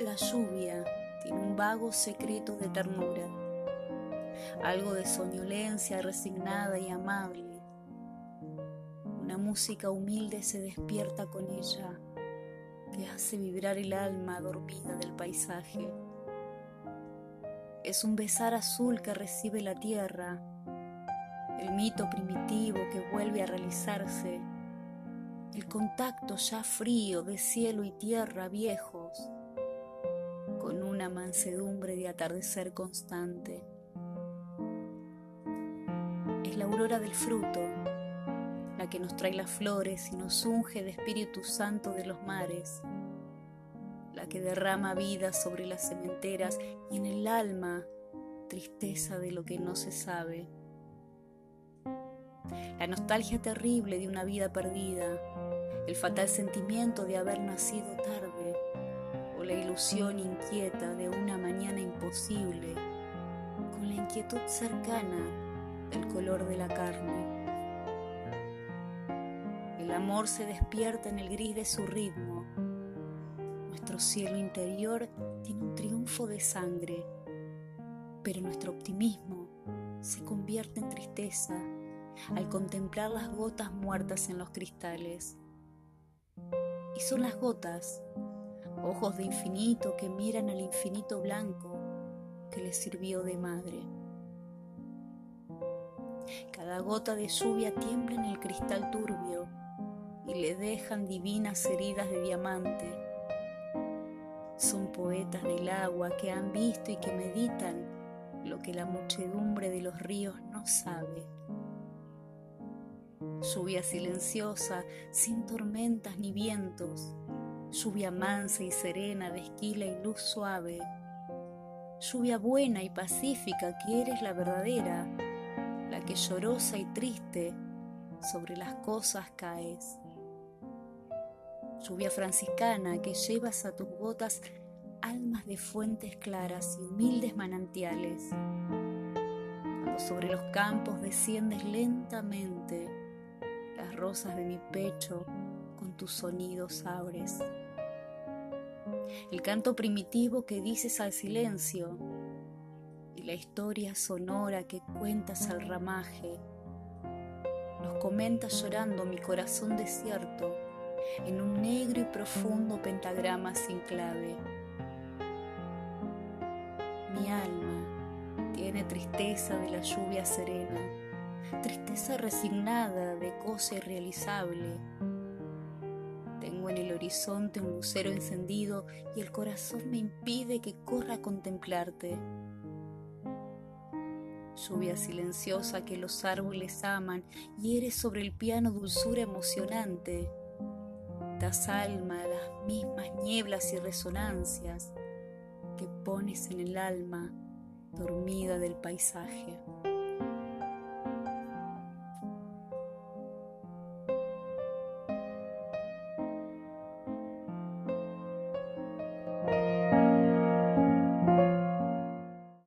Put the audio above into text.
La lluvia tiene un vago secreto de ternura, algo de soñolencia resignada y amable. Una música humilde se despierta con ella, que hace vibrar el alma dormida del paisaje. Es un besar azul que recibe la tierra, el mito primitivo que vuelve a realizarse, el contacto ya frío de cielo y tierra viejos una mansedumbre de atardecer constante. Es la aurora del fruto, la que nos trae las flores y nos unge de Espíritu Santo de los mares, la que derrama vida sobre las cementeras y en el alma tristeza de lo que no se sabe. La nostalgia terrible de una vida perdida, el fatal sentimiento de haber nacido tarde, la ilusión inquieta de una mañana imposible, con la inquietud cercana del color de la carne. El amor se despierta en el gris de su ritmo. Nuestro cielo interior tiene un triunfo de sangre, pero nuestro optimismo se convierte en tristeza al contemplar las gotas muertas en los cristales. Y son las gotas ojos de infinito que miran al infinito blanco que les sirvió de madre. Cada gota de lluvia tiembla en el cristal turbio y le dejan divinas heridas de diamante. Son poetas del agua que han visto y que meditan lo que la muchedumbre de los ríos no sabe. Lluvia silenciosa, sin tormentas ni vientos, lluvia mansa y serena de esquila y luz suave, lluvia buena y pacífica que eres la verdadera, la que llorosa y triste sobre las cosas caes. Lluvia franciscana que llevas a tus gotas almas de fuentes claras y humildes manantiales. Cuando sobre los campos desciendes lentamente, las rosas de mi pecho con tus sonidos abres. El canto primitivo que dices al silencio y la historia sonora que cuentas al ramaje. Nos comenta llorando mi corazón desierto en un negro y profundo pentagrama sin clave. Mi alma tiene tristeza de la lluvia serena, tristeza resignada de cosa irrealizable en el horizonte un lucero encendido y el corazón me impide que corra a contemplarte. Lluvia silenciosa que los árboles aman y eres sobre el piano dulzura emocionante. Das alma a las mismas nieblas y resonancias que pones en el alma dormida del paisaje.